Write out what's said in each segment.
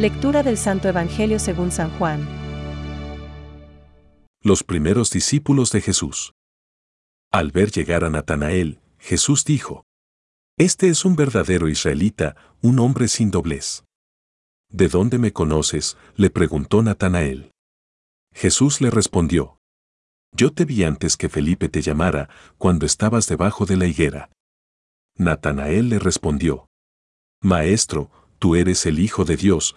Lectura del Santo Evangelio según San Juan. Los primeros discípulos de Jesús. Al ver llegar a Natanael, Jesús dijo, Este es un verdadero israelita, un hombre sin doblez. ¿De dónde me conoces? le preguntó Natanael. Jesús le respondió, Yo te vi antes que Felipe te llamara, cuando estabas debajo de la higuera. Natanael le respondió, Maestro, tú eres el Hijo de Dios,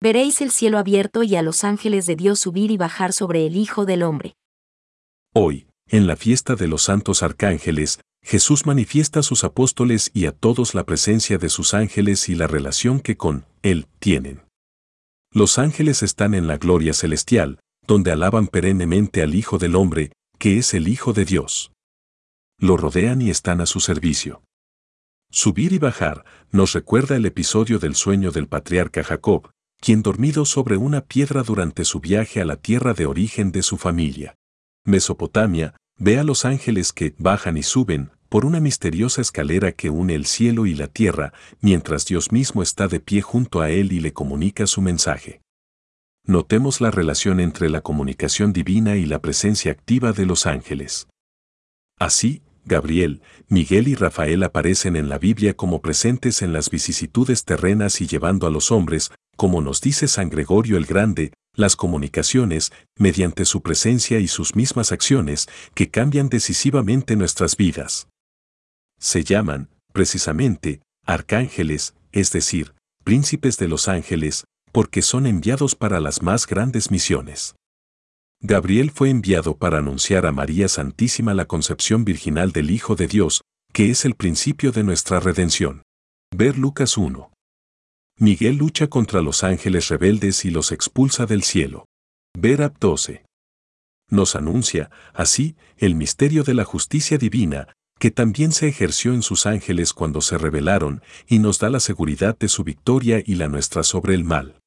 Veréis el cielo abierto y a los ángeles de Dios subir y bajar sobre el Hijo del Hombre. Hoy, en la fiesta de los santos arcángeles, Jesús manifiesta a sus apóstoles y a todos la presencia de sus ángeles y la relación que con Él tienen. Los ángeles están en la gloria celestial, donde alaban perennemente al Hijo del Hombre, que es el Hijo de Dios. Lo rodean y están a su servicio. Subir y bajar nos recuerda el episodio del sueño del patriarca Jacob, quien dormido sobre una piedra durante su viaje a la tierra de origen de su familia. Mesopotamia, ve a los ángeles que bajan y suben, por una misteriosa escalera que une el cielo y la tierra, mientras Dios mismo está de pie junto a él y le comunica su mensaje. Notemos la relación entre la comunicación divina y la presencia activa de los ángeles. Así, Gabriel, Miguel y Rafael aparecen en la Biblia como presentes en las vicisitudes terrenas y llevando a los hombres, como nos dice San Gregorio el Grande, las comunicaciones, mediante su presencia y sus mismas acciones, que cambian decisivamente nuestras vidas se llaman, precisamente, arcángeles, es decir, príncipes de los ángeles, porque son enviados para las más grandes misiones. Gabriel fue enviado para anunciar a María Santísima la concepción virginal del Hijo de Dios, que es el principio de nuestra redención. Ver Lucas 1. Miguel lucha contra los ángeles rebeldes y los expulsa del cielo. Ver Ab 12. Nos anuncia, así, el misterio de la justicia divina, que también se ejerció en sus ángeles cuando se rebelaron y nos da la seguridad de su victoria y la nuestra sobre el mal.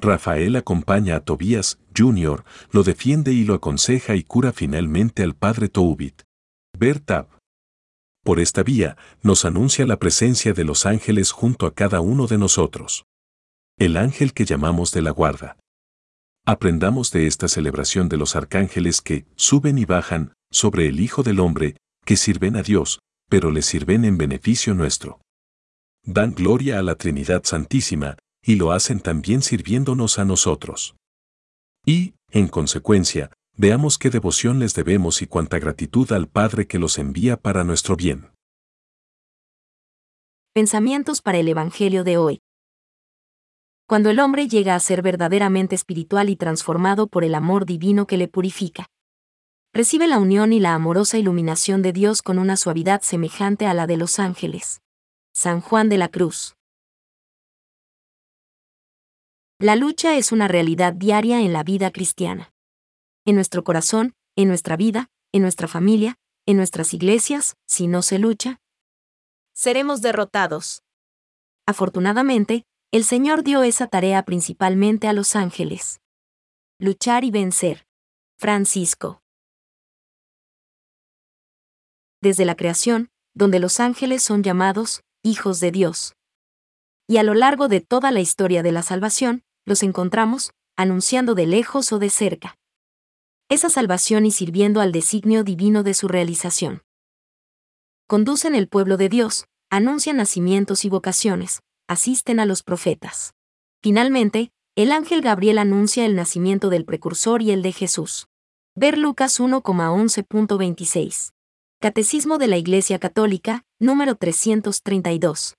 Rafael acompaña a Tobías, Jr., lo defiende y lo aconseja y cura finalmente al padre Toubit. Bertab. Por esta vía, nos anuncia la presencia de los ángeles junto a cada uno de nosotros. El ángel que llamamos de la guarda. Aprendamos de esta celebración de los arcángeles que suben y bajan sobre el Hijo del Hombre, que sirven a Dios, pero le sirven en beneficio nuestro. Dan gloria a la Trinidad Santísima, y lo hacen también sirviéndonos a nosotros. Y, en consecuencia, veamos qué devoción les debemos y cuánta gratitud al Padre que los envía para nuestro bien. Pensamientos para el Evangelio de hoy. Cuando el hombre llega a ser verdaderamente espiritual y transformado por el amor divino que le purifica, recibe la unión y la amorosa iluminación de Dios con una suavidad semejante a la de los ángeles. San Juan de la Cruz. La lucha es una realidad diaria en la vida cristiana. En nuestro corazón, en nuestra vida, en nuestra familia, en nuestras iglesias, si no se lucha, seremos derrotados. Afortunadamente, el Señor dio esa tarea principalmente a los ángeles. Luchar y vencer. Francisco. desde la creación, donde los ángeles son llamados hijos de Dios. Y a lo largo de toda la historia de la salvación, los encontramos, anunciando de lejos o de cerca. Esa salvación y sirviendo al designio divino de su realización. Conducen el pueblo de Dios, anuncian nacimientos y vocaciones, asisten a los profetas. Finalmente, el ángel Gabriel anuncia el nacimiento del precursor y el de Jesús. Ver Lucas 1,11.26. Catecismo de la Iglesia Católica, número 332.